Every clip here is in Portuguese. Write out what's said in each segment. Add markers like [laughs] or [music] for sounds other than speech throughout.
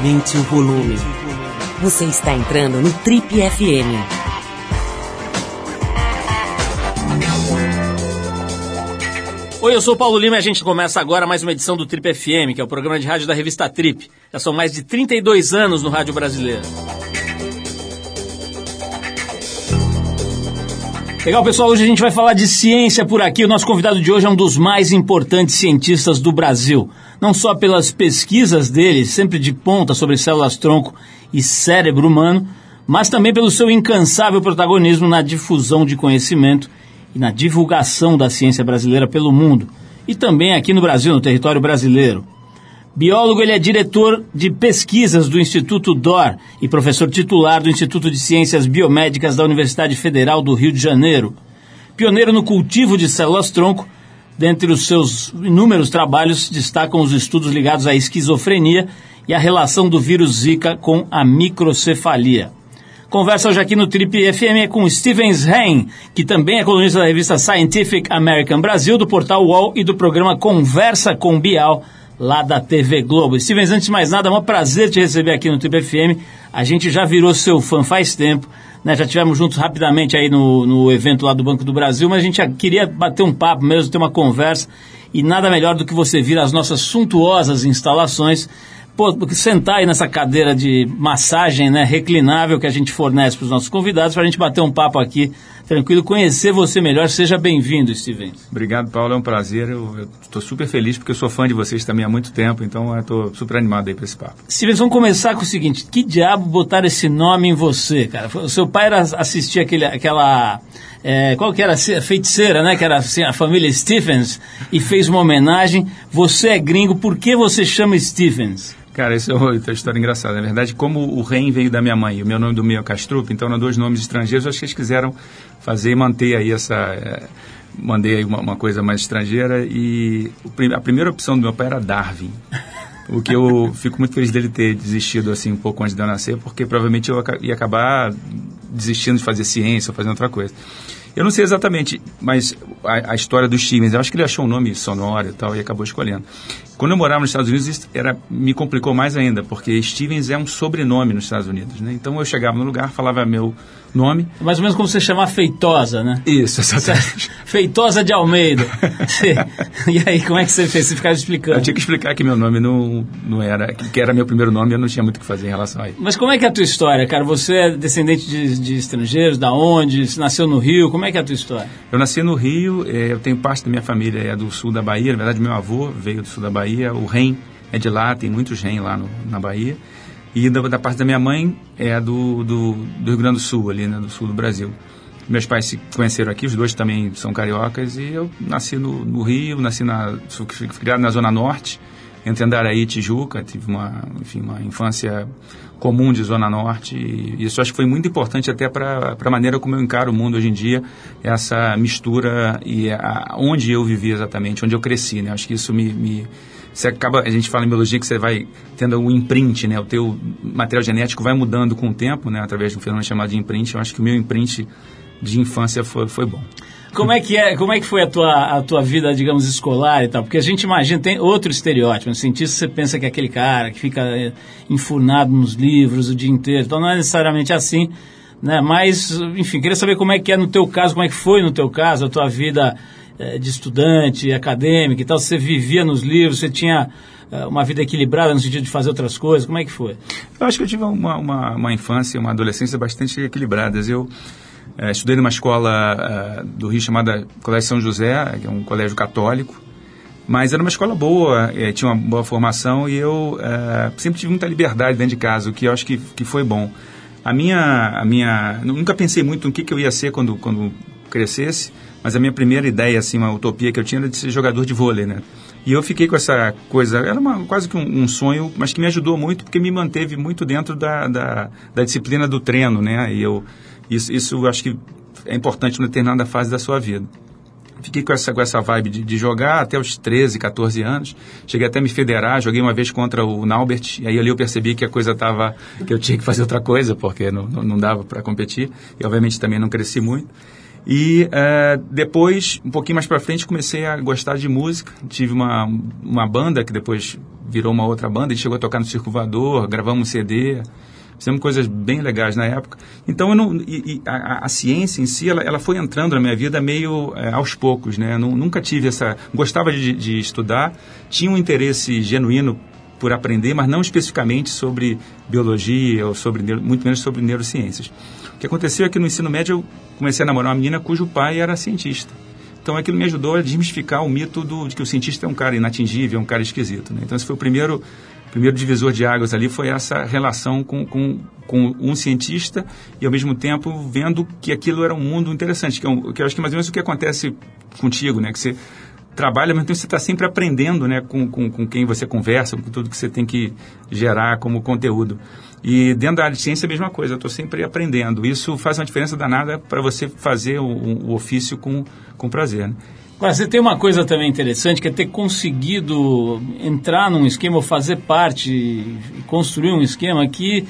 Aumente o volume. Você está entrando no Trip FM. Oi, eu sou o Paulo Lima e a gente começa agora mais uma edição do Trip FM, que é o programa de rádio da revista Trip. Já são mais de 32 anos no rádio brasileiro. Legal, pessoal. Hoje a gente vai falar de ciência por aqui. O nosso convidado de hoje é um dos mais importantes cientistas do Brasil. Não só pelas pesquisas dele, sempre de ponta sobre células-tronco e cérebro humano, mas também pelo seu incansável protagonismo na difusão de conhecimento e na divulgação da ciência brasileira pelo mundo. E também aqui no Brasil, no território brasileiro. Biólogo, ele é diretor de pesquisas do Instituto DOR e professor titular do Instituto de Ciências Biomédicas da Universidade Federal do Rio de Janeiro. Pioneiro no cultivo de células-tronco, dentre os seus inúmeros trabalhos destacam os estudos ligados à esquizofrenia e a relação do vírus Zika com a microcefalia. Conversa hoje aqui no Trip FM com Stevens Hain, que também é colunista da revista Scientific American Brasil, do portal UOL e do programa Conversa com Bial, lá da TV Globo. Stevens, antes de mais nada, é um prazer te receber aqui no Trip FM. A gente já virou seu fã faz tempo, né? Já tivemos juntos rapidamente aí no, no evento lá do Banco do Brasil, mas a gente queria bater um papo mesmo, ter uma conversa. E nada melhor do que você vir às nossas suntuosas instalações pô, sentar aí nessa cadeira de massagem, né, reclinável que a gente fornece para os nossos convidados, para a gente bater um papo aqui tranquilo, conhecer você melhor. Seja bem-vindo, Steven. Obrigado, Paulo, é um prazer. Eu estou super feliz porque eu sou fã de vocês também há muito tempo, então estou super animado aí para esse papo. Steven, vamos começar com o seguinte: que diabo botar esse nome em você, cara? O seu pai era assistir aquele, aquela. É, qual que era a feiticeira, né? Que era assim, a família Stephens e fez uma homenagem. Você é gringo, por que você chama Stephens? Cara, isso é outra história engraçada. Na verdade, como o Ren veio da minha mãe e o meu nome do meio é Castrup, então eram dois nomes estrangeiros, acho que eles quiseram fazer e manter aí essa... É, mandei aí uma, uma, coisa mais estrangeira e a primeira opção do meu pai era Darwin. O que eu fico muito feliz dele ter desistido assim um pouco antes de eu nascer, porque provavelmente eu ia acabar desistindo de fazer ciência ou fazendo outra coisa. Eu não sei exatamente, mas a, a, história dos Stevens, eu acho que ele achou um nome sonoro e tal e acabou escolhendo. Quando eu morava nos Estados Unidos, era, me complicou mais ainda, porque Stevens é um sobrenome nos Estados Unidos, né? Então eu chegava no lugar, falava meu nome. Mais ou menos como você chamar Feitosa, né? Isso, exatamente. [laughs] Feitosa de Almeida. [laughs] [laughs] e aí, como é que você fez? Você ficava explicando. Eu tinha que explicar que meu nome não, não era, que era meu primeiro nome, eu não tinha muito o que fazer em relação a isso. Mas como é que é a tua história, cara? Você é descendente de, de estrangeiros, da onde? Você nasceu no Rio, como é que é a tua história? Eu nasci no Rio, é, eu tenho parte da minha família é do sul da Bahia, na verdade meu avô veio do sul da Bahia, Bahia, o REM é de lá, tem muitos REM lá no, na Bahia. E da, da, parte da minha mãe é do, do, do, Rio Grande do Sul, ali, né, do sul do Brasil. Meus pais se conheceram aqui, os dois também são cariocas, e eu nasci no, no Rio, nasci na, fui criado na Zona Norte, entre Andaraí e Tijuca, tive uma, enfim, uma infância comum de Zona Norte, e isso acho que foi muito importante até para a maneira como eu encaro o mundo hoje em dia, essa mistura e a, onde eu vivi exatamente, onde eu cresci, né? Acho que isso me, me você acaba, a gente fala em biologia que você vai tendo um imprint, né? O teu material genético vai mudando com o tempo, né? Através de um fenômeno chamado de imprint. Eu acho que o meu imprint de infância foi, foi bom. Como é que é, como é que foi a tua, a tua vida, digamos, escolar e tal? Porque a gente imagina, tem outro estereótipo, no cientista você pensa que é aquele cara que fica é, enfurnado nos livros o dia inteiro, então não é necessariamente assim, né? Mas, enfim, queria saber como é que é no teu caso, como é que foi no teu caso, a tua vida é, de estudante, acadêmica e tal, você vivia nos livros, você tinha é, uma vida equilibrada no sentido de fazer outras coisas, como é que foi? Eu acho que eu tive uma, uma, uma infância, uma adolescência bastante equilibradas. Eu é, estudei numa escola do Rio chamada Colégio São José, que é um colégio católico, mas era uma escola boa, é, tinha uma boa formação e eu é, sempre tive muita liberdade dentro de casa, o que eu acho que, que foi bom. A minha, a minha, nunca pensei muito no que, que eu ia ser quando, quando crescesse, mas a minha primeira ideia, assim, uma utopia que eu tinha era de ser jogador de vôlei, né? E eu fiquei com essa coisa, era uma, quase que um, um, sonho, mas que me ajudou muito porque me manteve muito dentro da, da, da disciplina do treino, né? E eu, isso, isso acho que é importante numa determinada fase da sua vida. Fiquei com essa, com essa vibe de, de, jogar até os 13, 14 anos. Cheguei até a me federar, joguei uma vez contra o Naubert, e aí ali eu percebi que a coisa estava, que eu tinha que fazer outra coisa, porque não, não, não dava para competir. E obviamente também não cresci muito. E uh, depois, um pouquinho mais para frente, comecei a gostar de música. Tive uma, uma banda que depois virou uma outra banda. Gente chegou a tocar no Circo Voador, gravamos um CD. Fizemos coisas bem legais na época. Então, não, e, e a, a, ciência em si, ela, ela, foi entrando na minha vida meio é, aos poucos, né? nunca tive essa... Gostava de, de estudar, tinha um interesse genuíno por aprender, mas não especificamente sobre biologia ou sobre muito menos sobre neurociências. Que aconteceu é que no ensino médio eu comecei a namorar uma menina cujo pai era cientista. Então aquilo me ajudou a desmistificar o mito do, de que o cientista é um cara inatingível, é um cara esquisito. Né? Então esse foi o primeiro primeiro divisor de águas ali foi essa relação com, com, com um cientista e, ao mesmo tempo, vendo que aquilo era um mundo interessante, que, é um, que eu acho que mais ou menos o que acontece contigo, né? Que você trabalha, mas então você está sempre aprendendo né, com, com, com quem você conversa, com tudo que você tem que gerar como conteúdo. E dentro da área de ciência é a mesma coisa, eu estou sempre aprendendo. Isso faz uma diferença danada para você fazer o, o, ofício com, com prazer. Né? Agora, você tem uma coisa também interessante, que é ter conseguido entrar num esquema, ou fazer parte e construir um esquema que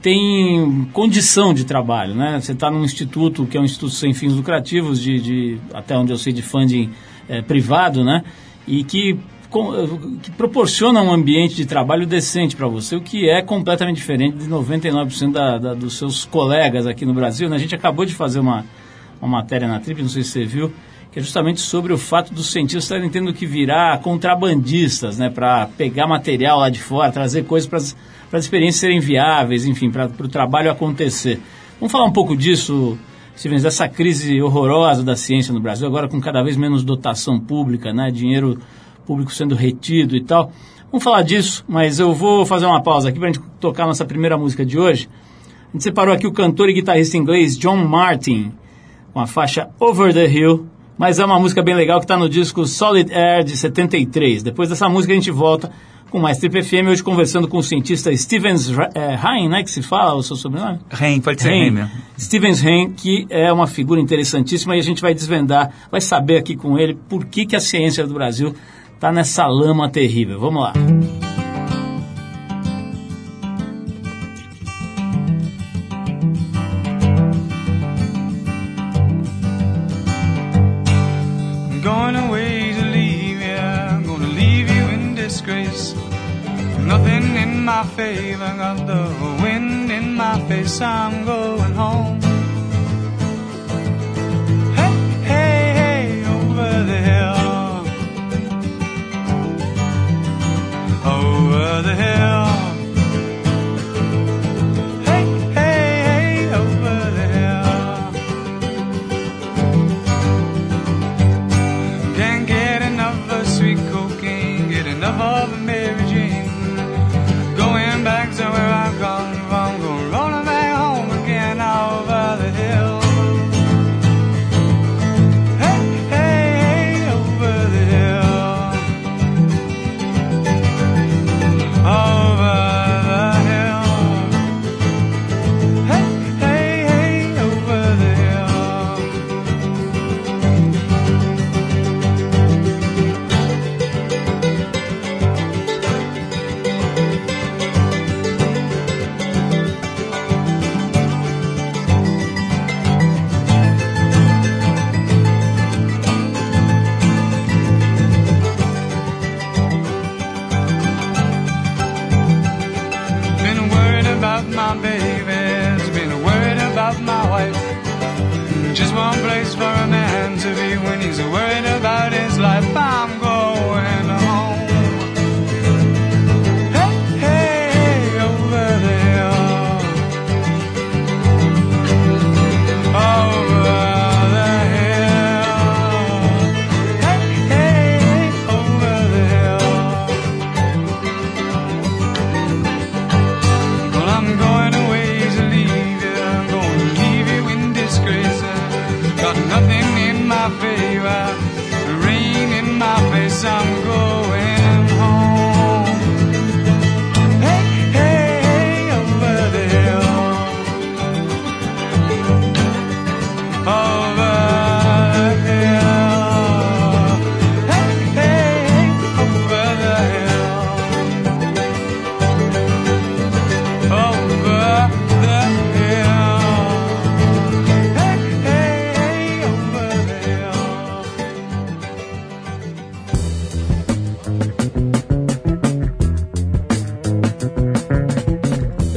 tem condição de trabalho, né? Você está num instituto, que é um instituto sem fins lucrativos, de, de até onde eu sei, de funding é, privado, né? E que, que proporciona um ambiente de trabalho decente para você, o que é completamente diferente de 99% da, da, dos seus colegas aqui no Brasil. Né? A gente acabou de fazer uma, uma matéria na Trip, não sei se você viu, que é justamente sobre o fato dos cientistas estarem tendo que virar contrabandistas, né, para pegar material lá de fora, trazer coisas para as experiências serem viáveis, enfim, para o trabalho acontecer. Vamos falar um pouco disso, Stevens, dessa crise horrorosa da ciência no Brasil, agora com cada vez menos dotação pública, né, dinheiro público sendo retido e tal. Vamos falar disso, mas eu vou fazer uma pausa aqui para a gente tocar a nossa primeira música de hoje. A gente separou aqui o cantor e guitarrista inglês John Martin, com a faixa Over the Hill, mas é uma música bem legal que está no disco Solid Air de 73. Depois dessa música a gente volta com mais Trip FM, hoje conversando com o cientista Stevens é, né, que se fala o seu sobrenome? Hein, pode ser Hein mesmo. Stevens que é uma figura interessantíssima e a gente vai desvendar, vai saber aqui com ele por que, que a ciência do Brasil está nessa lama terrível. Vamos lá. Música my favor, wind in my face. I'm going home. Hey, hey, hey, over the hill. Over the hill.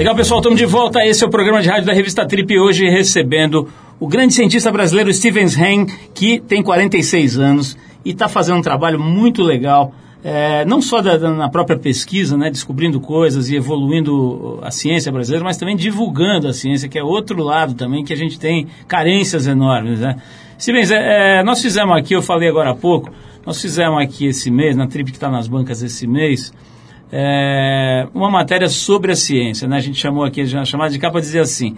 Legal, pessoal, estamos de volta. Esse é o programa de rádio da revista Trip. Hoje recebendo o grande cientista brasileiro Stevens Hein, que tem 46 anos e está fazendo um trabalho muito legal. É, não só da, da, na própria pesquisa, né, descobrindo coisas e evoluindo a ciência brasileira, mas também divulgando a ciência, que é outro lado também que a gente tem carências enormes. Né? Stevens, é, é, nós fizemos aqui, eu falei agora há pouco, nós fizemos aqui esse mês, na Trip que está nas bancas esse mês, é, uma matéria sobre a ciência. Né? A gente chamou aqui, a chamada de capa dizer assim,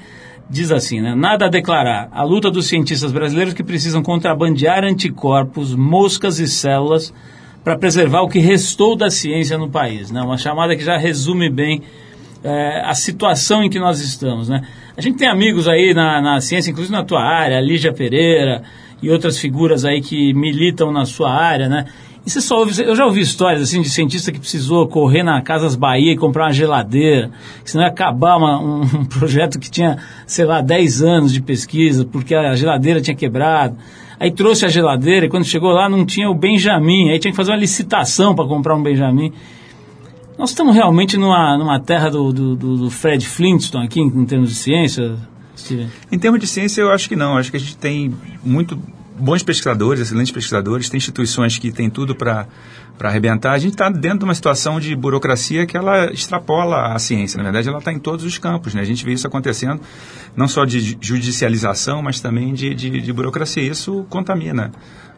diz assim, né? Nada a declarar. A luta dos cientistas brasileiros que precisam contrabandear anticorpos, moscas e células para preservar o que restou da ciência no país. Né? Uma chamada que já resume bem é, a situação em que nós estamos. Né? A gente tem amigos aí na, na ciência, inclusive na tua área, Lígia Pereira e outras figuras aí que militam na sua área, né? E você só ouve, eu já ouvi histórias assim de cientista que precisou correr na Casas Bahia e comprar uma geladeira, senão ia acabar uma, [laughs] um, projeto que tinha, sei lá, 10 anos de pesquisa, porque a geladeira tinha quebrado. Aí trouxe a geladeira e quando chegou lá não tinha o Benjamin, aí tinha que fazer uma licitação para comprar um Benjamin. Nós estamos realmente numa, numa terra do, do, do Fred Flintstone aqui, em, em termos de ciência, Steven? Em termos de ciência, eu acho que não. Acho que a gente tem muito bons pesquisadores, excelentes pesquisadores, tem instituições que têm tudo para arrebentar. A gente está dentro de uma situação de burocracia que ela extrapola a ciência. Na verdade, ela está em todos os campos. Né? A gente vê isso acontecendo, não só de judicialização, mas também de, de, de burocracia. Isso contamina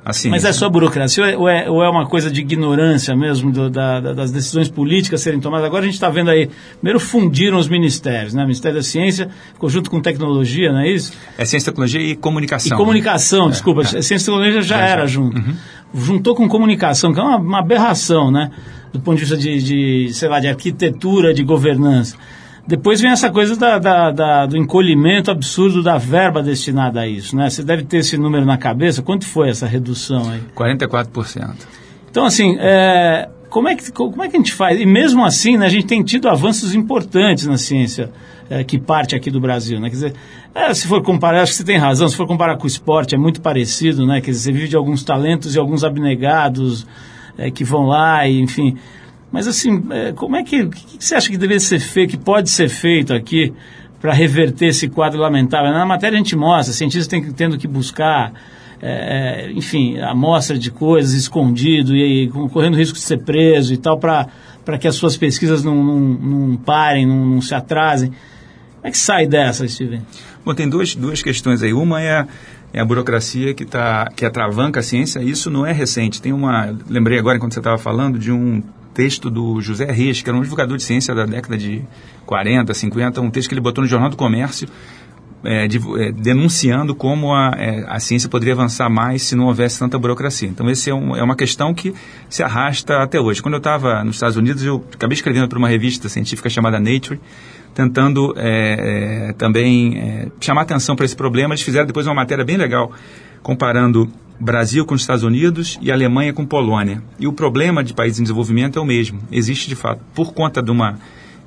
Assim, Mas é só burocracia ou é, ou é uma coisa de ignorância mesmo do, da, das decisões políticas serem tomadas? Agora a gente está vendo aí, primeiro fundiram os ministérios, né? O Ministério da Ciência, conjunto com tecnologia, não é isso? É ciência, tecnologia e comunicação. E comunicação, né? desculpa. É, é. Ciência e tecnologia já, já era já. junto. Uhum. Juntou com comunicação, que é uma, uma aberração, né? Do ponto de vista de, de, sei lá, de arquitetura, de governança. Depois vem essa coisa da, da, da, do encolhimento absurdo da verba destinada a isso, né? Você deve ter esse número na cabeça. Quanto foi essa redução aí? 44%. Então, assim, é, como, é que, como é que a gente faz? E mesmo assim, né, a gente tem tido avanços importantes na ciência é, que parte aqui do Brasil, né? Quer dizer, é, se for comparar, acho que você tem razão, se for comparar com o esporte, é muito parecido, né? Quer dizer, você vive de alguns talentos e alguns abnegados é, que vão lá e, enfim... Mas assim, é, como é que, o que você acha que deveria ser feito, que pode ser feito aqui para reverter esse quadro lamentável? Na matéria a gente mostra, cientistas têm, tendo que buscar, é, é enfim, amostra de coisas escondido e, e correndo risco de ser preso e tal, para que as suas pesquisas não, não, não parem, não, não, se atrasem. Como é que sai dessa, Steven? Bom, tem duas, duas questões aí. Uma é a, é a burocracia que, tá, que atravanca a ciência. Isso não é recente. Tem uma. Lembrei agora, enquanto você estava falando, de um texto do José Reis, que era um divulgador de ciência da década de 40, 50, um texto que ele botou no Jornal do Comércio, é, de, é, denunciando como a, é, a ciência poderia avançar mais se não houvesse tanta burocracia. Então, esse é, um, é uma questão que se arrasta até hoje. Quando eu estava nos Estados Unidos, eu acabei escrevendo para uma revista científica chamada Nature, tentando é, é, também chamar atenção para esse problema. Eles fizeram depois uma matéria bem legal comparando Brasil com os Estados Unidos e Alemanha com Polônia. E o problema de países em desenvolvimento é o mesmo. Existe, de fato, por conta de uma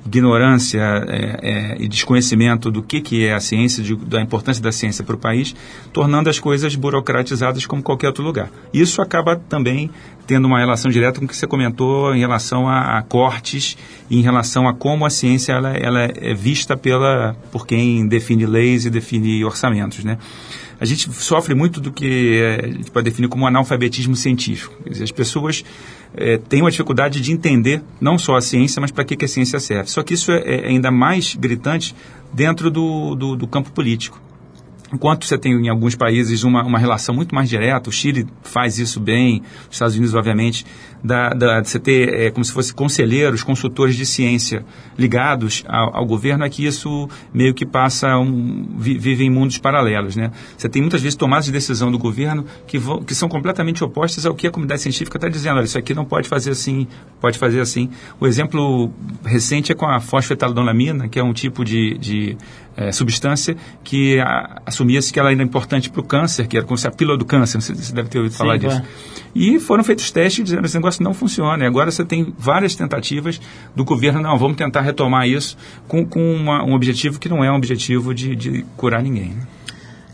ignorância é, é, e desconhecimento do que, que é a ciência, de, da importância da ciência para o país, tornando as coisas burocratizadas como qualquer outro lugar. Isso acaba também tendo uma relação direta com o que você comentou em relação a, a cortes e em relação a como a ciência ela, ela é vista pela, por quem define leis e define orçamentos, né? a gente sofre muito do que é, a gente pode definir como analfabetismo científico. As pessoas é, têm uma dificuldade de entender não só a ciência, mas para que, que a ciência serve. Só que isso é, é ainda mais gritante dentro do, do, do campo político. Enquanto você tem em alguns países uma, uma relação muito mais direta, o Chile faz isso bem, os Estados Unidos, obviamente, da, da, de você ter é, como se fosse conselheiros, consultores de ciência ligados ao, ao governo, é que isso meio que passa, um, vive em mundos paralelos. Né? Você tem muitas vezes tomadas de decisão do governo que, vão, que são completamente opostas ao que a comunidade científica está dizendo. Olha, isso aqui não pode fazer assim, pode fazer assim. O exemplo recente é com a fosfetaledolamina, que é um tipo de, de é, substância que assumia-se que ela era importante para o câncer, que era como se a pílula do câncer, você, deve ter ouvido Sim, falar disso. E foram feitos testes dizendo esse negócio não funciona. E agora você tem várias tentativas do governo, não, vamos tentar retomar isso com, com uma, um objetivo que não é um objetivo de, de curar ninguém. Né?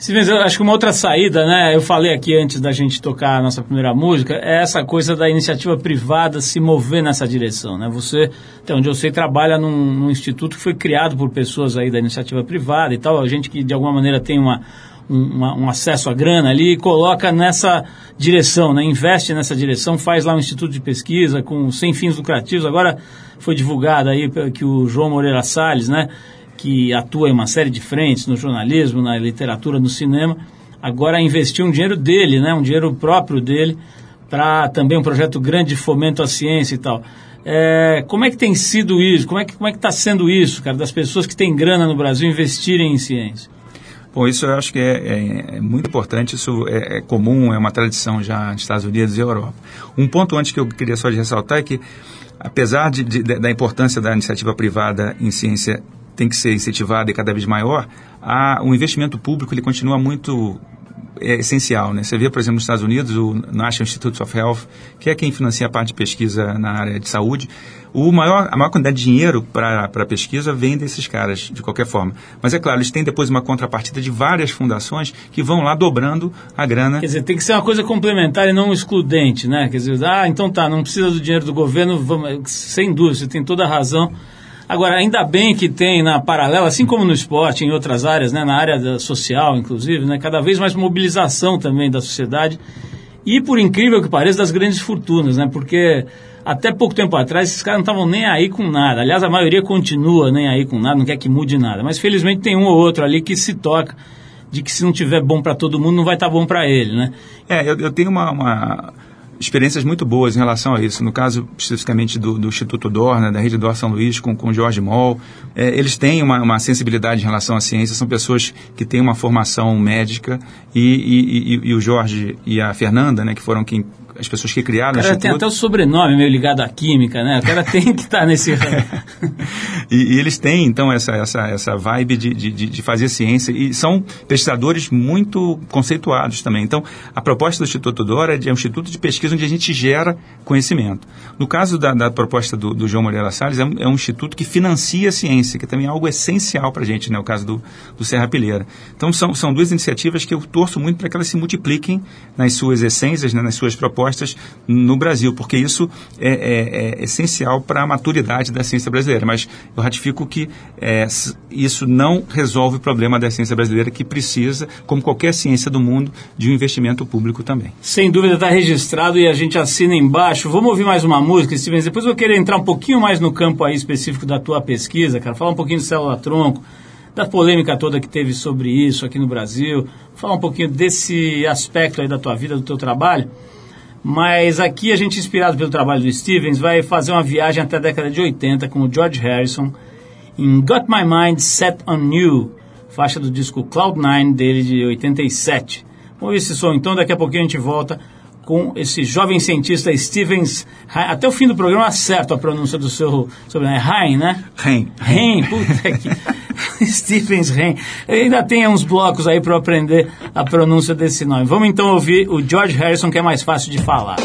Stevens, eu acho que uma outra saída, né? Eu falei aqui antes da gente tocar a nossa primeira música, é essa coisa da iniciativa privada se mover nessa direção, né? Você, até onde eu sei, trabalha num, num instituto que foi criado por pessoas aí da iniciativa privada e tal, a gente que de alguma maneira tem uma, um, um acesso à grana ali e coloca nessa direção, né? Investe nessa direção, faz lá um instituto de pesquisa com sem fins lucrativos. Agora foi divulgado aí que o João Moreira Salles, né? que atua em uma série de frentes, no jornalismo, na literatura, no cinema, agora investiu um dinheiro dele, né, um dinheiro próprio dele, para também um projeto grande de fomento à ciência e tal. É, como é que tem sido isso? Como é que como é está sendo isso, cara, das pessoas que têm grana no Brasil investirem em ciência? Bom, isso eu acho que é, é, é muito importante, isso é, é, comum, é uma tradição já nos Estados Unidos e Europa. Um ponto antes que eu queria só ressaltar é que, apesar de, de, da importância da iniciativa privada em ciência tem que ser incentivada e cada vez maior, a, o investimento público ele continua muito é essencial. Né? Você vê, por exemplo, nos Estados Unidos, o National Institutes of Health, que é quem financia a parte de pesquisa na área de saúde, o maior, a maior quantidade de dinheiro para pesquisa vem desses caras, de qualquer forma. Mas é claro, eles têm depois uma contrapartida de várias fundações que vão lá dobrando a grana. Quer dizer, tem que ser uma coisa complementar e não excludente, né? Quer dizer, ah, então tá, não precisa do dinheiro do governo, vamos, sem dúvida, você tem toda a razão Agora, ainda bem que tem na paralela, assim como no esporte, em outras áreas, né, na área social, inclusive, né, cada vez mais mobilização também da sociedade e, por incrível que pareça, das grandes fortunas, né, porque até pouco tempo atrás esses caras não estavam nem aí com nada. Aliás, a maioria continua nem aí com nada, não quer que mude nada. Mas felizmente tem um ou outro ali que se toca de que se não tiver bom para todo mundo, não vai estar tá bom para ele, né? É, eu, eu tenho uma, uma experiências muito boas em relação a isso. No caso, especificamente do, do Instituto Dorna, da Rede Dor São Luís, com, com Jorge Moll, é, eles têm uma, uma, sensibilidade em relação à ciência, são pessoas que têm uma formação médica e, e, e, e o Jorge e a Fernanda, né, que foram quem as pessoas que criaram o, cara tem até o sobrenome meio ligado à química, né? O cara [laughs] tem que estar tá nesse. [laughs] e, e, eles têm, então, essa, essa, essa vibe de, de, de, fazer ciência e são pesquisadores muito conceituados também. Então, a proposta do Instituto Dora é um instituto de pesquisa onde a gente gera conhecimento. No caso da, da proposta do, do, João Moreira Salles, é um, é um, instituto que financia a ciência, que também é algo essencial para a gente, né? O caso do, do Serra Pilheira. Então, são, são duas iniciativas que eu torço muito para que elas se multipliquem nas suas essências, né? nas suas propostas no Brasil, porque isso é, é, é essencial para a maturidade da ciência brasileira. Mas eu ratifico que é, isso não resolve o problema da ciência brasileira, que precisa, como qualquer ciência do mundo, de um investimento público também. Sem dúvida está registrado e a gente assina embaixo. Vamos ouvir mais uma música, Stevens. Depois eu vou querer entrar um pouquinho mais no campo aí específico da tua pesquisa, cara. Falar um pouquinho de célula-tronco da polêmica toda que teve sobre isso aqui no Brasil, falar um pouquinho desse aspecto aí da tua vida, do teu trabalho. Mas aqui a gente, inspirado pelo trabalho do Stevens, vai fazer uma viagem até a década de 80 com o George Harrison em Got My Mind Set On You, faixa do disco Cloud9 dele de 87. Vamos ver esse som então, daqui a pouquinho a gente volta com esse jovem cientista Stevens. Até o fim do programa acerto a pronúncia do seu sobrenome. É Hein, né? Hein. Hein, puta que. [laughs] Stevens Hein. Ainda tem uns blocos aí para aprender a pronúncia desse nome. Vamos então ouvir o George Harrison, que é mais fácil de falar.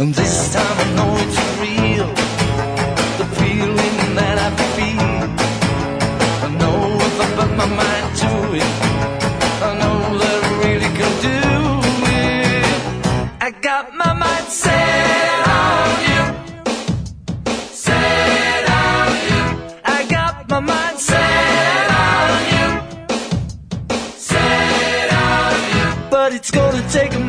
And this time I know it's real. The feeling that I feel. I know if I put my mind to it, I know that I really can do it. I got my mind set on you. Set on you. I got my mind set on you. Set on you. But it's gonna take a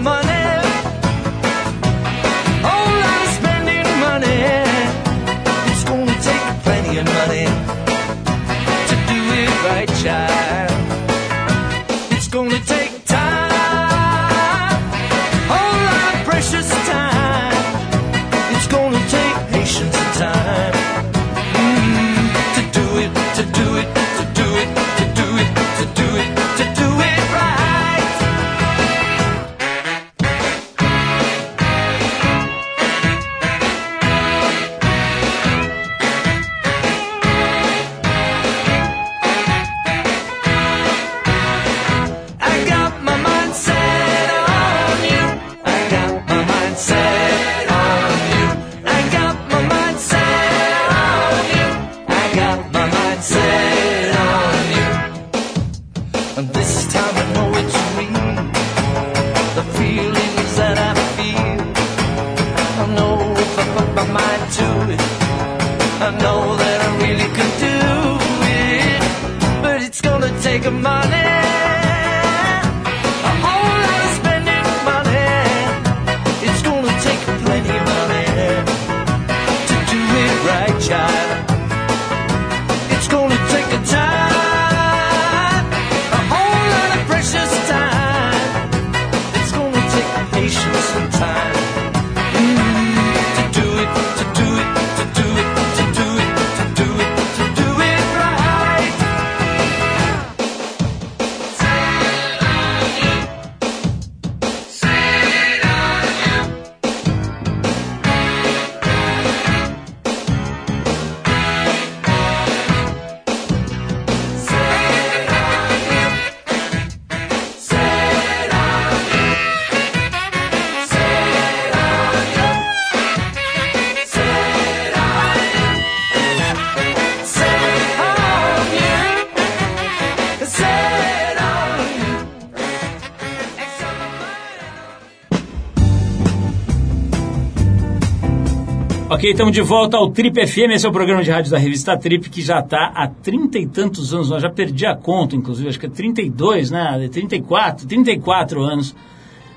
Estamos de volta ao Trip FM, esse é o programa de rádio da revista Trip, que já está há trinta e tantos anos, nós já perdi a conta, inclusive, acho que é 32, né? 34, 34 anos.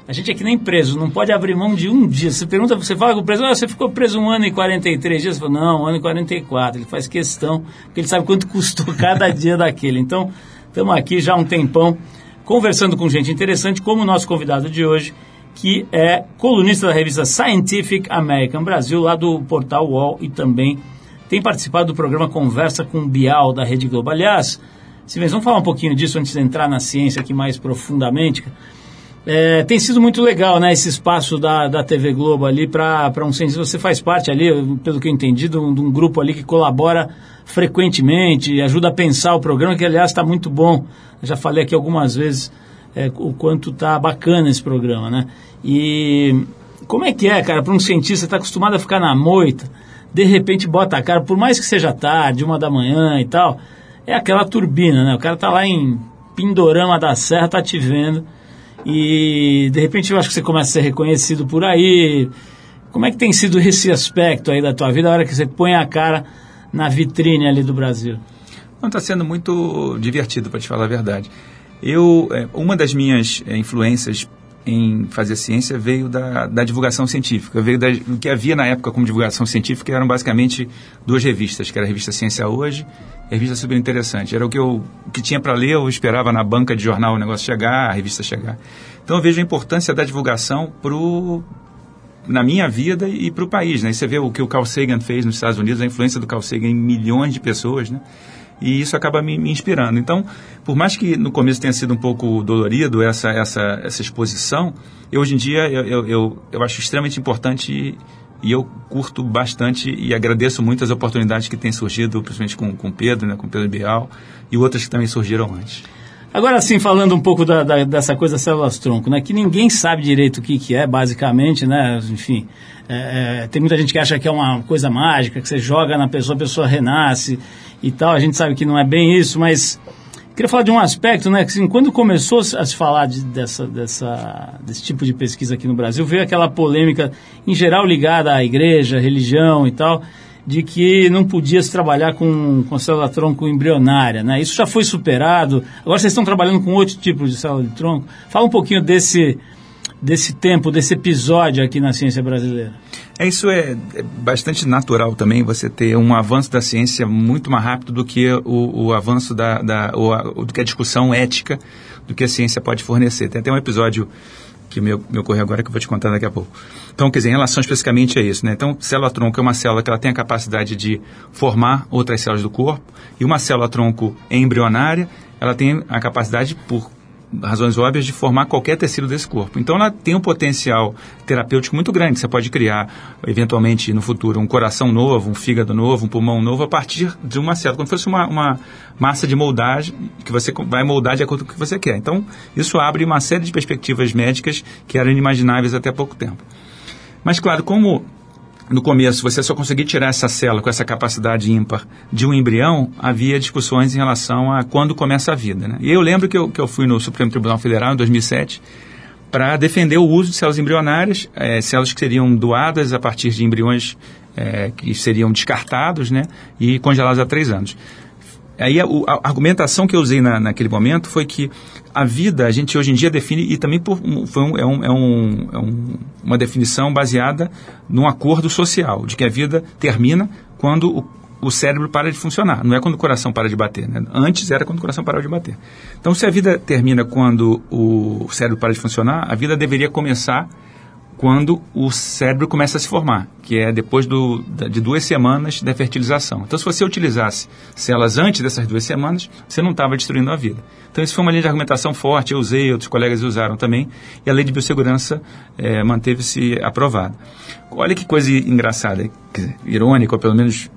A gente é que nem preso, não pode abrir mão de um dia. Você pergunta, você fala com o preso, ah, você ficou preso um ano e 43 dias? Você fala, não, um ano e 44. Ele faz questão, porque ele sabe quanto [laughs] custou cada dia daquele. Então, estamos aqui já há um tempão, conversando com gente interessante, como o nosso convidado de hoje, que é colunista da revista Scientific American Brasil, lá do portal UOL, e também tem participado do programa Conversa com Bial, da Rede Globo. Aliás, Silvens, vamos falar um pouquinho disso antes de entrar na ciência aqui mais profundamente. É, tem sido muito legal, né, esse espaço da, da TV Globo ali para um cientista. Você faz parte ali, pelo que eu entendi, de um, de um grupo ali que colabora frequentemente, ajuda a pensar o programa, que aliás está muito bom. Eu já falei aqui algumas vezes é, o quanto tá bacana esse programa, né? E como é que é, cara, para um cientista está acostumado a ficar na moita, de repente bota a cara, por mais que seja tarde, uma da manhã e tal, é aquela turbina, né? O cara tá lá em Pindorama da Serra, tá te vendo e de repente eu acho que você começa a ser reconhecido por aí. Como é que tem sido esse aspecto aí da tua vida, a hora que você põe a cara na vitrine ali do Brasil? Não, está sendo muito divertido, para te falar a verdade. Eu, é, uma das minhas é, influências em fazer ciência veio da, da divulgação científica. Veio da, o que havia na época como divulgação científica eram basicamente duas revistas, que era a revista Ciência Hoje e a revista Super Interessante. Era o que eu o que tinha para ler, eu esperava na banca de jornal o negócio chegar, a revista chegar. Então eu vejo a importância da divulgação pro na minha vida e para o país, né? E você vê o que o Carl Sagan fez nos Estados Unidos, a influência do Carl Sagan em milhões de pessoas, né? E isso acaba me, me, inspirando. Então, por mais que no começo tenha sido um pouco dolorido essa, essa, essa exposição, eu, hoje em dia eu, eu, eu, acho extremamente importante e eu curto bastante e agradeço muito as oportunidades que têm surgido, principalmente com o Pedro, né, com Pedro Bial e outras que também surgiram antes. Agora sim, falando um pouco da, da, dessa coisa células-tronco, né, que ninguém sabe direito o que, que é, basicamente, né, enfim, é, é, tem muita gente que acha que é uma coisa mágica, que você joga na pessoa, a pessoa renasce e tal, a gente sabe que não é bem isso, mas queria falar de um aspecto, né, que assim, quando começou a se falar de, dessa, dessa, desse tipo de pesquisa aqui no Brasil, veio aquela polêmica, em geral ligada à igreja, religião e tal, de que não podia se trabalhar com, com célula tronco embrionária, né? Isso já foi superado. Agora vocês estão trabalhando com outro tipo de célula de tronco. Fala um pouquinho desse, desse tempo, desse episódio aqui na ciência brasileira. É, isso é, é bastante natural também, você ter um avanço da ciência muito mais rápido do que o, o avanço da, da o, a- do que a discussão ética do que a ciência pode fornecer. Tem até um episódio que me, me ocorreu agora que eu vou te contar daqui a pouco. Então, quer dizer, em relação especificamente a isso, né? Então, célula-tronco é uma célula que ela tem a capacidade de formar outras células do corpo e uma célula-tronco embrionária, ela tem a capacidade, por razões óbvias, de formar qualquer tecido desse corpo. Então, ela tem um potencial terapêutico muito grande. Você pode criar, eventualmente, no futuro, um coração novo, um fígado novo, um pulmão novo, a partir de uma célula, como se fosse uma, uma massa de moldagem que você vai moldar de acordo com o que você quer. Então, isso abre uma série de perspectivas médicas que eram inimagináveis até pouco tempo. Mas, claro, como no começo você só conseguia tirar essa célula com essa capacidade ímpar de um embrião, havia discussões em relação a quando começa a vida. Né? E eu lembro que eu, que eu fui no Supremo Tribunal Federal em 2007 para defender o uso de células embrionárias, eh, células que seriam doadas a partir de embriões eh, que seriam descartados né, e congelados há três anos. Aí a, a argumentação que eu usei na, naquele momento foi que a vida a gente hoje em dia define e também por, foi um- é, um- é um- é um- uma definição baseada num acordo social de que a vida termina quando o, o cérebro para de funcionar, não é quando o coração para de bater. né? Antes era quando o coração parava de bater. Então, se a vida termina quando o cérebro para de funcionar, a vida deveria começar quando o cérebro começa a se formar, que é depois do, de duas semanas da fertilização. Então, se você utilizasse células antes dessas duas semanas, você não estava destruindo a vida. Então, isso foi uma linha de argumentação forte, eu usei, outros colegas usaram também, e a lei de biossegurança eh, manteve-se aprovada. Olha que coisa engraçada, irônica, ou pelo menos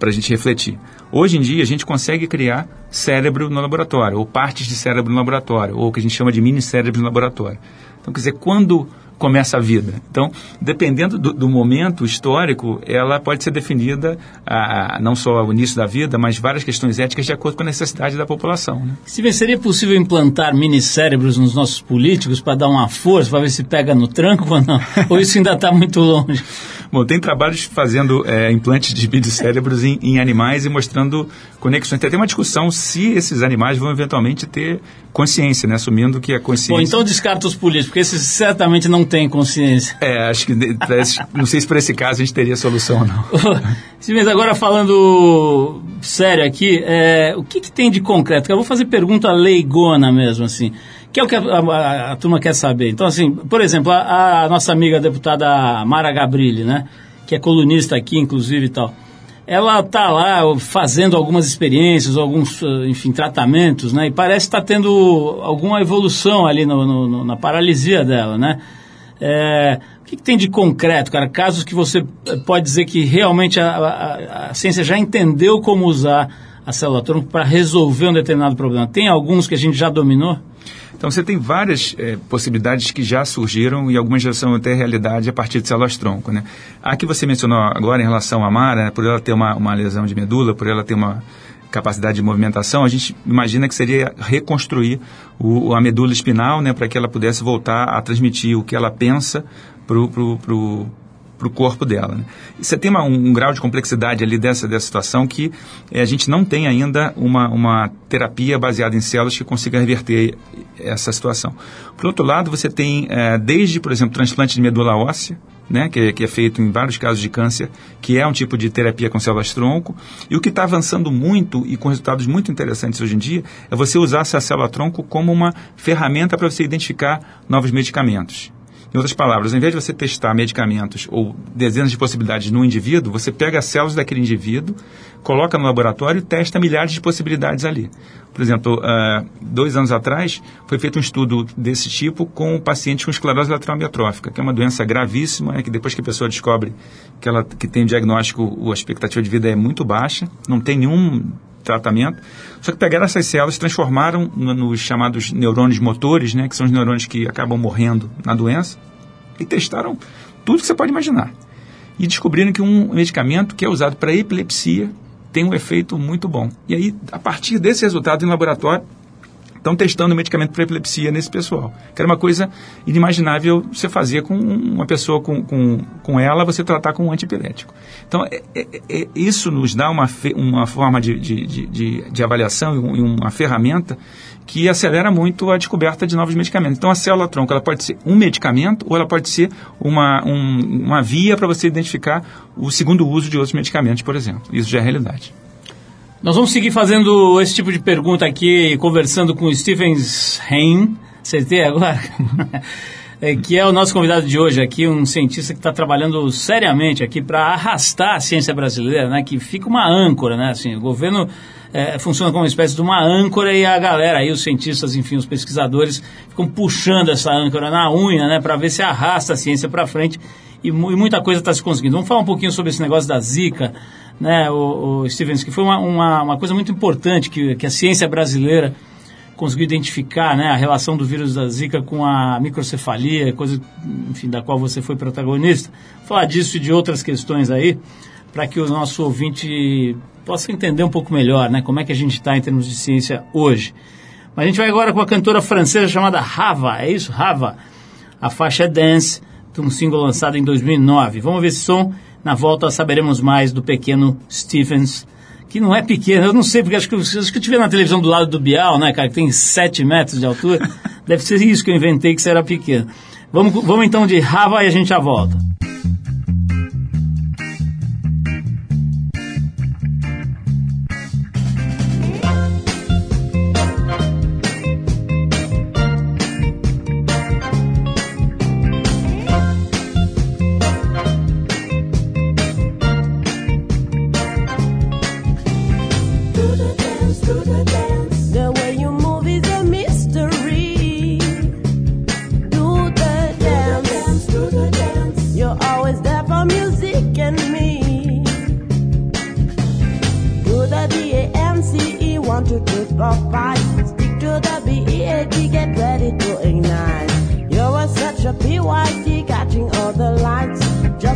para a gente refletir. Hoje em dia, a gente consegue criar cérebro no laboratório, ou partes de cérebro no laboratório, ou o que a gente chama de mini cérebros no laboratório. Então, quer dizer, quando começa a vida? Então, dependendo do, do momento histórico, ela pode ser definida, a, a- não só o início da vida, mas várias questões éticas de acordo com a necessidade da população. Né? Steven, seria possível implantar minicérebros nos nossos políticos para dar uma força, para ver se pega no tranco ou não? [laughs] ou isso ainda está muito longe? Bom, tem trabalhos fazendo é, implantes de minicérebros em, em animais e mostrando conexões. Tem até uma discussão se esses animais vão eventualmente ter consciência, né? assumindo que a consciência... Bom, então descarta os políticos, porque esses certamente não têm consciência. É, acho que não sei se para esse caso a gente teria solução ou não. [laughs] Steven, agora falando sério aqui, é, o que, que tem de concreto? Eu vou fazer pergunta leigona mesmo, assim, que é o que a, a- a turma quer saber. Então, assim, por exemplo, a, a nossa amiga deputada Mara Gabrilli, né, que é colunista aqui, inclusive e tal, ela está lá fazendo algumas experiências, alguns, eh, enfim, tratamentos, né, e parece estar tendo alguma evolução ali no- no- na paralisia dela, né? É, o que, que tem de concreto, cara? Casos que você eh, pode dizer que realmente a, a- a ciência já entendeu como usar a célula tronco para resolver um determinado problema. Tem alguns que a gente já dominou? Então você tem várias eh, possibilidades que já surgiram e algumas já são até realidade a partir de células-tronco. Né? A que você mencionou agora em relação à Mara, por ela ter uma, uma lesão de medula, por ela ter uma capacidade de movimentação, a gente imagina que seria reconstruir o, a medula espinal né, para que ela pudesse voltar a transmitir o que ela pensa para o pro, pro corpo dela. Né? Você tem uma, um, um grau de complexidade ali dessa, dessa situação que eh, a gente não tem ainda uma, uma terapia baseada em células que consiga reverter essa situação. Por outro lado, você tem eh, desde, por exemplo, transplante de medula óssea, né, que, é- que é feito em vários casos de câncer, que é um tipo de terapia com células-tronco. E o que está avançando muito e com resultados muito interessantes hoje em dia é você usar essa célula-tronco como uma ferramenta para você identificar novos medicamentos. Em outras palavras, ao invés de você testar medicamentos ou dezenas de possibilidades no indivíduo, você pega as células daquele indivíduo, coloca no laboratório e testa milhares de possibilidades ali. Por exemplo, ah, dois anos atrás, foi feito um estudo desse tipo com pacientes com esclerose lateral amiotrófica, que é uma doença gravíssima, né, que depois que a pessoa descobre que ela que tem diagnóstico, a expectativa de vida é muito baixa, não tem nenhum tratamento. Só que pegaram essas células, transformaram no- nos chamados neurônios motores, né, que são os neurônios que acabam morrendo na doença, e testaram tudo que você pode imaginar. E descobriram que um medicamento que é usado para epilepsia tem um efeito muito bom. E aí, a partir desse resultado em laboratório, estão testando medicamento para epilepsia nesse pessoal. Que era uma coisa inimaginável você fazer com uma pessoa com, com, com ela, você tratar com um antipilético. Então, é, é, é, isso nos dá uma, fe, uma forma de, de, de, de, de avaliação e uma ferramenta que acelera muito a descoberta de novos medicamentos. Então, a célula-tronco ela pode ser um medicamento ou ela pode ser uma, um, uma via para você identificar o segundo uso de outros medicamentos, por exemplo. Isso já é realidade. Nós vamos seguir fazendo esse tipo de pergunta aqui, conversando com o Stephen Hain, acertei agora? [laughs] É, que é o nosso convidado de hoje aqui, um cientista que está trabalhando seriamente aqui para arrastar a ciência brasileira, né? Que fica uma âncora, né? Assim, o governo é, funciona como uma espécie de uma âncora e a galera aí, os cientistas, enfim, os pesquisadores, ficam puxando essa âncora na unha, né? Para ver se arrasta a ciência para frente e, e muita coisa está se conseguindo. Vamos falar um pouquinho sobre esse negócio da Zika, né, o, o Stevens, que foi uma, uma, uma coisa muito importante que, que a ciência brasileira conseguiu identificar né, a relação do vírus da Zika com a microcefalia, coisa, enfim, da qual você foi protagonista. Falar disso e de outras questões aí, para que o nosso ouvinte possa entender um pouco melhor né, como é que a gente está em termos de ciência hoje. Mas a gente vai agora com a cantora francesa chamada Rava, é isso? Rava. A faixa é Dance, de um single lançado em 2009. Vamos ver esse som. Na volta saberemos mais do pequeno Stephens, que não é pequeno, eu não sei, porque acho que, acho que eu tive na televisão do lado do Bial, né, cara, que tem 7 metros de altura. [laughs] Deve ser isso que eu inventei, que era pequeno. Vamos, vamos então de Rava e a gente já volta.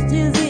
Just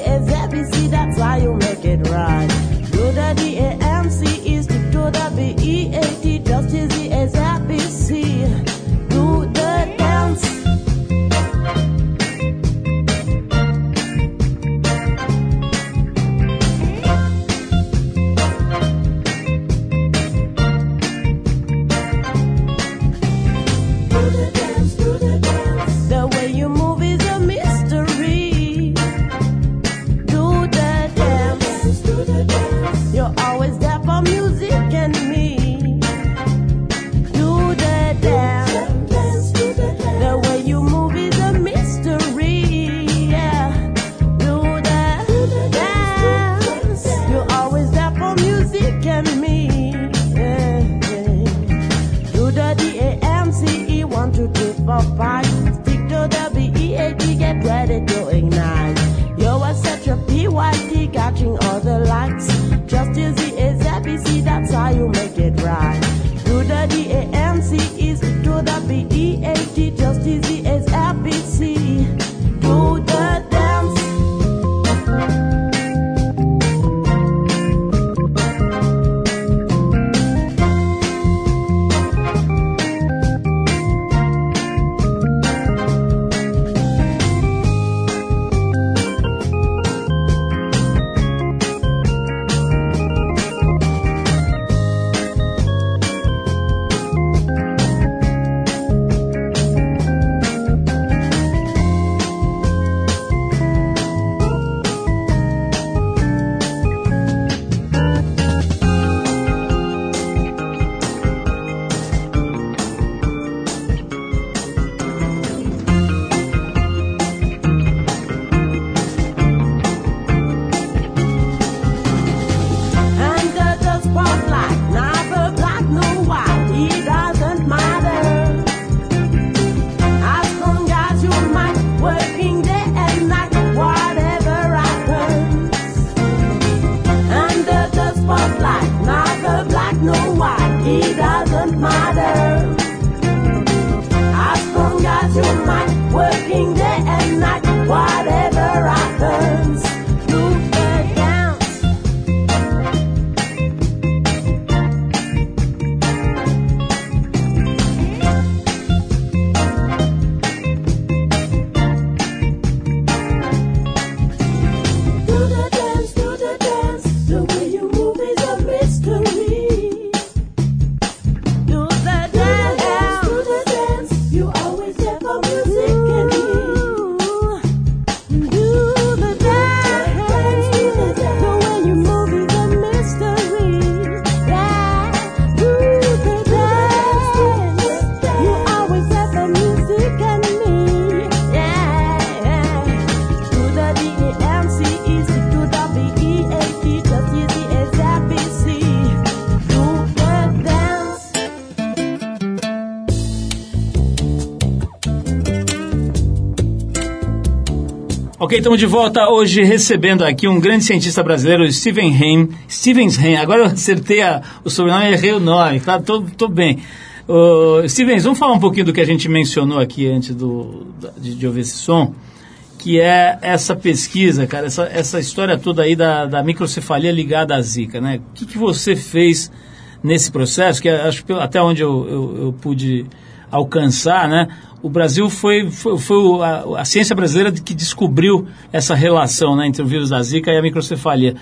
Ok, estamos de volta hoje recebendo aqui um grande cientista brasileiro, Steven Hain. Stevens Hain, agora eu acertei a- o sobrenome e errei o nome, tá? Tô, tô bem. Ô, Stevens, vamos falar um pouquinho do que a gente mencionou aqui antes do, de, de ouvir esse som, que é essa pesquisa, cara, essa, essa história toda aí da, da microcefalia ligada à zika, né? O que, que você fez nesse processo, que acho até onde eu, eu, eu pude alcançar, né? O Brasil foi, foi, foi a, a ciência brasileira que descobriu essa relação né, entre o vírus da zika e a microcefalia.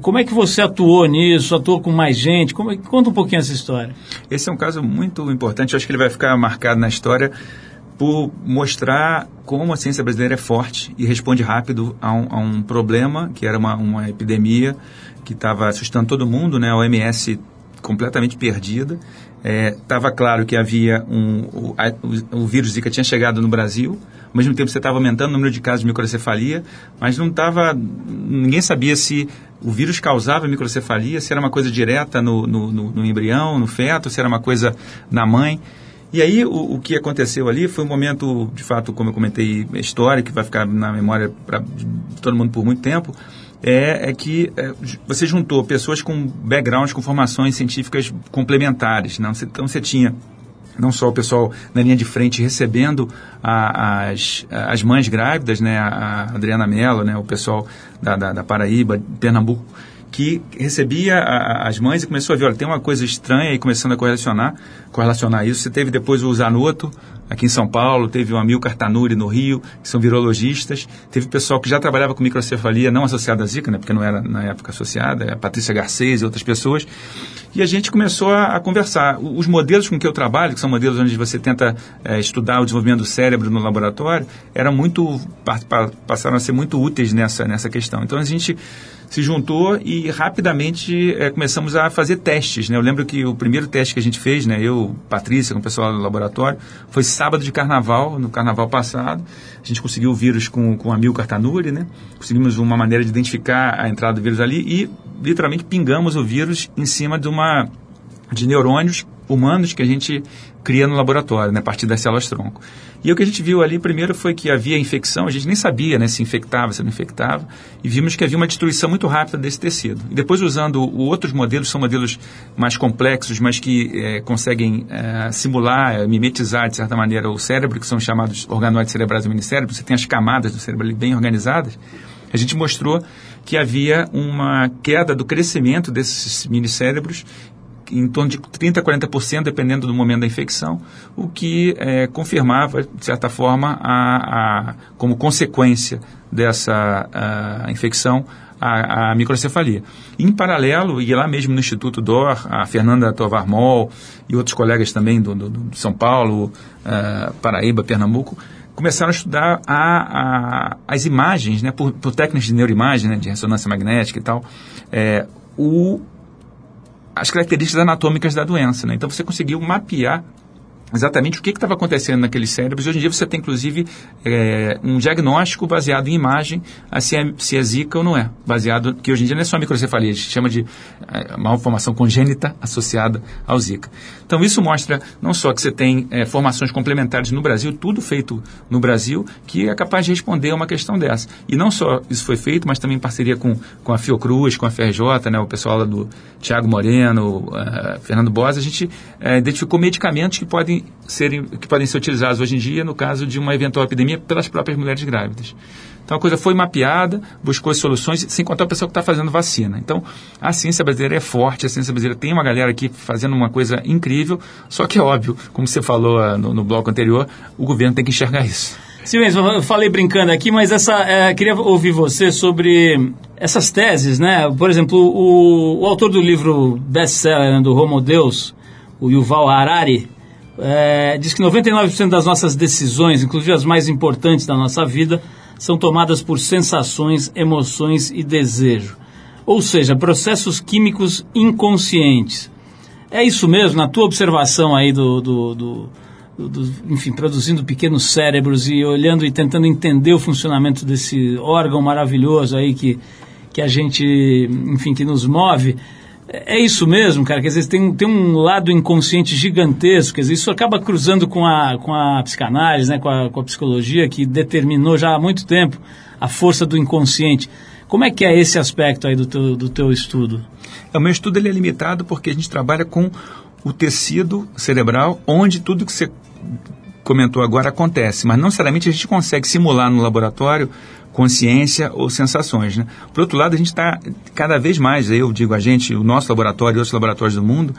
Como é que você atuou nisso? Atuou com mais gente? Como é- conta um pouquinho essa história. Esse é um caso muito importante, eu acho que ele vai ficar marcado na história por mostrar como a ciência brasileira é forte e responde rápido a um, a um problema, que era uma, uma epidemia que estava assustando todo mundo, né? a OMS completamente perdida. Estava claro que havia um, o, a- o- vírus Zika tinha chegado no Brasil, ao mesmo tempo você estava aumentando o número de casos de microcefalia, mas não estava. ninguém sabia se o vírus causava microcefalia, se era uma coisa direta no, no, no- no embrião, no feto, se era uma coisa na mãe. E aí o, o que aconteceu ali foi um momento, de fato, como eu comentei, histórico, que vai ficar na memória pra, de todo mundo por muito tempo, é, é que é, você juntou pessoas com backgrounds, com formações científicas complementares. Você- Então você tinha não só o pessoal na linha de frente recebendo a- as, as mães grávidas, né, a, Adriana Mello, né, o pessoal da, da, da Paraíba, Pernambuco, que recebia a- as mães e começou a ver, olha, tem uma coisa estranha e começando a correlacionar, correlacionar isso. Você teve depois o Zanotto, aqui em São Paulo, teve o Amilcar Tanuri no Rio, que são virologistas, teve pessoal que já trabalhava com microcefalia, não associada à Zika, né, porque não era na época associada, a Patrícia Garcês e outras pessoas, e a gente começou a, a conversar. Os modelos com que eu trabalho, que são modelos onde você tenta eh, estudar o desenvolvimento do cérebro no laboratório, eram muito, pa- pa- passaram a ser muito úteis nessa, nessa questão. Então a gente se juntou e rapidamente eh, começamos a fazer testes. Né? Eu lembro que o primeiro teste que a gente fez, né, eu, Patrícia, com o pessoal do laboratório, foi sábado de carnaval, no carnaval passado. A gente conseguiu o vírus com, com a Milcar Tanuri, né? conseguimos uma maneira de identificar a entrada do vírus ali e literalmente pingamos o vírus em cima de uma de neurônios humanos que a gente cria no laboratório, né, a partir das células-tronco. E o que a gente viu ali primeiro foi que havia infecção, a gente nem sabia né, se infectava, se não infectava, e vimos que havia uma destruição muito rápida desse tecido. E depois, usando outros modelos, são modelos mais complexos, mas que eh, conseguem eh, simular, eh, mimetizar, de certa maneira, o cérebro, que são chamados organoides cerebrais do minicérebro, você tem as camadas do cérebro ali bem organizadas, a gente mostrou que havia uma queda do crescimento desses minicérebros em torno de 30% a 40%, dependendo do momento da infecção, o que eh, confirmava, de certa forma, a, a- como consequência dessa ah, infecção, a, a microcefalia. Em paralelo, e lá mesmo no Instituto DOR, a Fernanda Tovar Moll e outros colegas também do, do- do São Paulo, ah, Paraíba, Pernambuco, começaram a estudar a, a- as imagens, né, por, por técnicas de neuroimagem, né, de ressonância magnética e tal, eh, o, as características anatômicas da doença. Né? Então você conseguiu mapear exatamente o que estava acontecendo naqueles cérebros. Hoje em dia você tem, inclusive, é, um diagnóstico baseado em imagem, a se, é, se é zika ou não é. Baseado, que hoje em dia não é só microcefalia, a gente chama de é, malformação congênita associada ao zika. Então isso mostra não só que você tem é, formações complementares no Brasil, tudo feito no Brasil, que é capaz de responder a uma questão dessa. E não só isso foi feito, mas também em parceria com, com a Fiocruz, com a FRJ, né, o pessoal lá do Tiago Moreno, uh, Fernando Bosa, a gente uh, identificou medicamentos que podem, serem, que podem ser utilizados hoje em dia no caso de uma eventual epidemia pelas próprias mulheres grávidas. Então a coisa foi mapeada, buscou soluções, sem contar o pessoal que está fazendo vacina. Então a ciência brasileira é forte, a ciência brasileira tem uma galera aqui fazendo uma coisa incrível, só que é óbvio, como você falou uh, no, no bloco anterior, o governo tem que enxergar isso. Silêncio, eu falei brincando aqui, mas essa, é, queria ouvir você sobre essas teses, né? Por exemplo, o, o autor do livro best-seller né, do Homo Deus, o Yuval Harari, é, diz que 99% das nossas decisões, inclusive as mais importantes da nossa vida, são tomadas por sensações, emoções e desejo. Ou seja, processos químicos inconscientes. É isso mesmo, na tua observação aí do, do, do, do, enfim, produzindo pequenos cérebros e olhando e tentando entender o funcionamento desse órgão maravilhoso aí que, que a gente, enfim, que nos move. É isso mesmo, cara, quer dizer, tem, tem um lado inconsciente gigantesco, quer dizer, isso acaba cruzando com a, com a psicanálise, né, com a, com a psicologia, que determinou já há muito tempo a força do inconsciente. Como é que é esse aspecto aí do teu, do teu estudo? O meu estudo ele é limitado porque a gente trabalha com o tecido cerebral, onde tudo que você comentou agora acontece, mas não necessariamente a gente consegue simular no laboratório consciência ou sensações. Né? Por outro lado, a gente está cada vez mais, eu digo a gente, o nosso laboratório e outros laboratórios do mundo,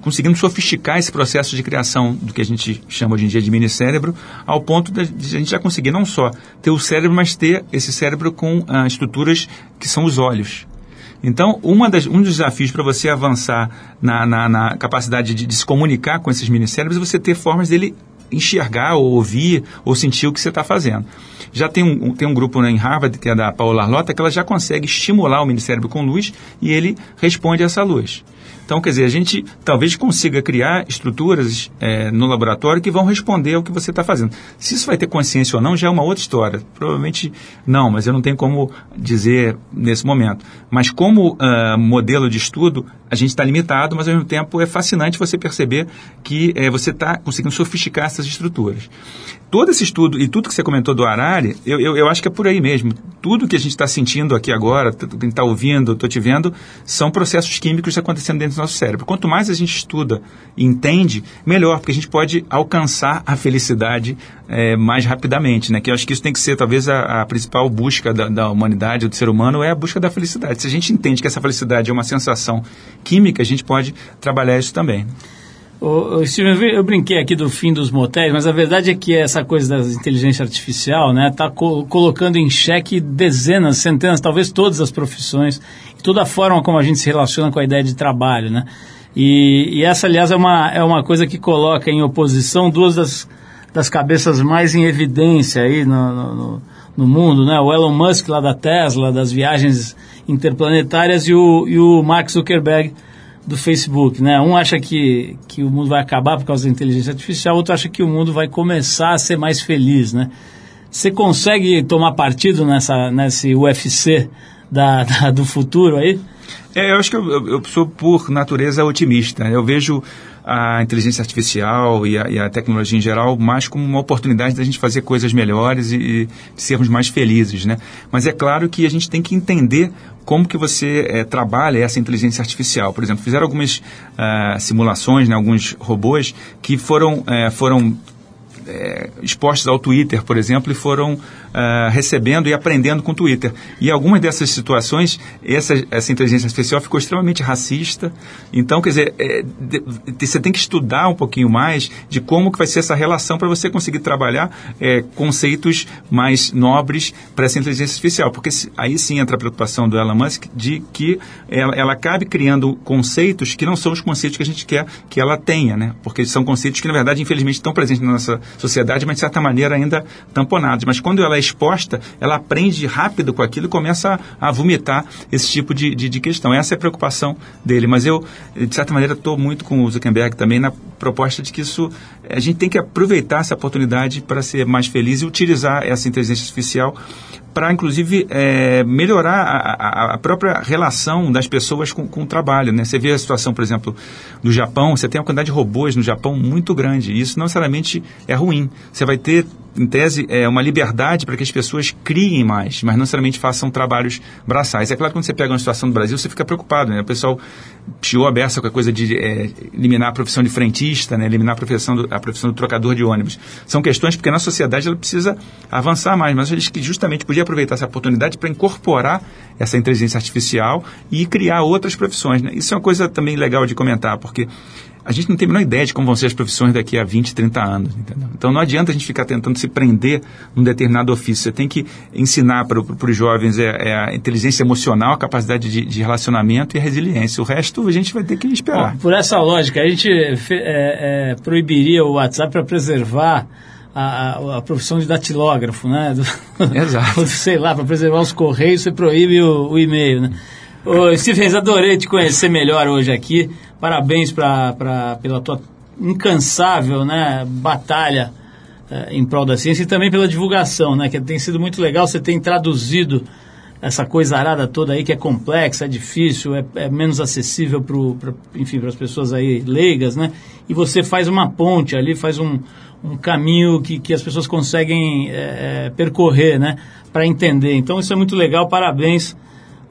conseguindo sofisticar esse processo de criação do que a gente chama hoje em dia de mini-cérebro, ao ponto de a gente já conseguir não só ter o cérebro, mas ter esse cérebro com ah, estruturas que são os olhos. Então, das, um dos desafios para você avançar na, na, na capacidade de, de se comunicar com esses minicérebros é você ter formas dele enxergar ou ouvir ou sentir o que você está fazendo. Já tem um, tem um grupo né, em Harvard, que é da Paula Arlota, que ela já consegue estimular o minicérebro com luz e ele responde a essa luz. Então, quer dizer, a gente talvez consiga criar estruturas eh, no laboratório que vão responder ao que você está fazendo. Se isso vai ter consciência ou não, já é uma outra história. Provavelmente não, mas eu não tenho como dizer nesse momento. Mas como ah, modelo de estudo, a gente está limitado, mas ao mesmo tempo é fascinante você perceber que eh, você está conseguindo sofisticar essas estruturas. Todo esse estudo e tudo que você comentou do Harari, eu, eu, eu acho que é por aí mesmo. Tudo que a gente está sentindo aqui agora, tudo que está ouvindo, estou te vendo, são processos químicos acontecendo dentro do nosso cérebro. Quanto mais a gente estuda e entende, melhor, porque a gente pode alcançar a felicidade eh, mais rapidamente. Né? Que eu acho que isso tem que ser talvez a, a principal busca da, da humanidade, do ser humano, é a busca da felicidade. Se a gente entende que essa felicidade é uma sensação química, a gente pode trabalhar isso também. Ô, ô, Steven, eu brinquei aqui do fim dos motéis, mas a verdade é que essa coisa da inteligência artificial né, está colocando em xeque dezenas, centenas, talvez todas as profissões e toda a forma como a gente se relaciona com a ideia de trabalho. Né? E, e essa, aliás, é uma, é uma coisa que coloca em oposição duas das, das cabeças mais em evidência aí no, no, no- mundo, né? o Elon Musk lá da Tesla, das viagens interplanetárias, e o, e o Mark Zuckerberg do Facebook, né? Um acha que, que o mundo vai acabar por causa da inteligência artificial, outro acha que o mundo vai começar a ser mais feliz, né? Você consegue tomar partido nessa, nesse UFC da, [laughs] da- do futuro aí? É, eu acho que eu- eu sou, por natureza, otimista. Eu vejo a inteligência artificial e a, e a tecnologia em geral mais como uma oportunidade da gente fazer coisas melhores e, e sermos mais felizes, né? Mas é claro que a gente tem que entender como que você eh, trabalha essa inteligência artificial. Por exemplo, fizeram algumas ah, simulações, né, alguns robôs que foram, eh, foram é, expostos ao Twitter, por exemplo, e foram ah, recebendo e aprendendo com o Twitter. E algumas dessas situações, essa, essa inteligência artificial ficou extremamente racista. Então, quer dizer, é, de- de- você tem que estudar um pouquinho mais de como que vai ser essa relação para você conseguir trabalhar é, conceitos mais nobres para essa inteligência artificial. Porque aí sim entra a preocupação do Elon Musk de que ela, ela acabe criando conceitos que não são os conceitos que a gente quer que ela tenha, né? Porque são conceitos que, na verdade, infelizmente, estão presentes na nossa sociedade, mas de certa maneira ainda tamponados. Mas quando ela é exposta, ela aprende rápido com aquilo e começa a, a vomitar esse tipo de, de, de questão. Essa é a preocupação dele. Mas eu, de certa maneira, estou muito com o Zuckerberg também na proposta de que isso a gente tem que aproveitar essa oportunidade para ser mais feliz e utilizar essa inteligência artificial para, inclusive, eh, melhorar a, a- a própria relação das pessoas com, com o trabalho. Né? Você vê a situação, por exemplo, do Japão, você tem uma quantidade de robôs no Japão muito grande, e isso não necessariamente é ruim. Você vai ter, em tese, eh, uma liberdade para que as pessoas criem mais, mas não necessariamente façam trabalhos braçais. É claro que quando você pega uma situação do Brasil, você fica preocupado. Né? O pessoal chiou a beça com a coisa de eh, eliminar a profissão de frentista, né? eliminar a profissão, do, a profissão do trocador de ônibus. São questões porque na sociedade ela precisa avançar mais, mas acho que justamente podia aproveitar essa oportunidade para incorporar essa inteligência artificial e criar outras profissões. Né? Isso é uma coisa também legal de comentar, porque a gente não tem a menor ideia de como vão ser as profissões daqui a 20, 30 anos. Entendeu? Então não adianta a gente ficar tentando se prender num determinado ofício. Você tem que ensinar para os jovens é, é a inteligência emocional, a capacidade de, de relacionamento e a resiliência. O resto a gente vai ter que esperar. Bom, por essa lógica, a gente é, é, proibiria o WhatsApp para preservar a, a- a profissão de datilógrafo, né? Do- Exato. [laughs] Sei lá, para preservar os correios, você proíbe o, o e-mail, né? Ô, Stevens, adorei te conhecer melhor hoje aqui. Parabéns pra, pra, pela tua incansável né, batalha eh, em prol da ciência e também pela divulgação, né? Que tem sido muito legal. Você tem traduzido essa coisa arada toda aí que é complexa, é difícil, é, é menos acessível para enfim, para as pessoas aí leigas, né? E você faz uma ponte ali, faz um, um caminho que, que as pessoas conseguem é, percorrer, né? Para entender. Então isso é muito legal, parabéns.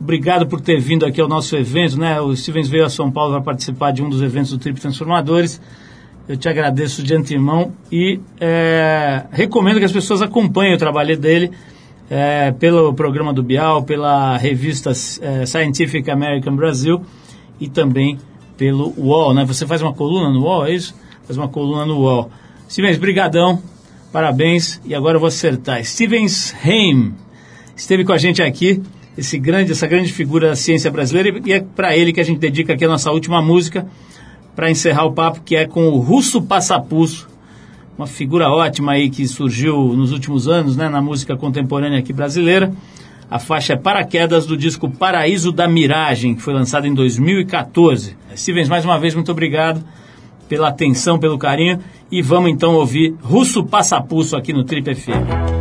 Obrigado por ter vindo aqui ao nosso evento, né? O Stevens veio a São Paulo para participar de um dos eventos do Trip Transformadores. Eu te agradeço de antemão e é, recomendo que as pessoas acompanhem o trabalho dele é, pelo programa do Bial, pela revista é, Scientific American Brasil e também pelo UOL, né? Você faz uma coluna no UOL, é isso? Faz uma coluna no UOL. Stevens, brigadão, parabéns. E agora eu vou acertar. Stevens Heim esteve com a gente aqui, esse grande, essa grande figura da ciência brasileira, e é para ele que a gente dedica aqui a nossa última música, para encerrar o papo, que é com o Russo Passapuço, uma figura ótima aí que surgiu nos últimos anos, né, na música contemporânea aqui brasileira. A faixa é Paraquedas do disco Paraíso da Miragem, que foi lançado em 2014. Stevens, mais uma vez, muito obrigado pela atenção, pelo carinho. E vamos então ouvir Russo Passapuço aqui no Trip FM.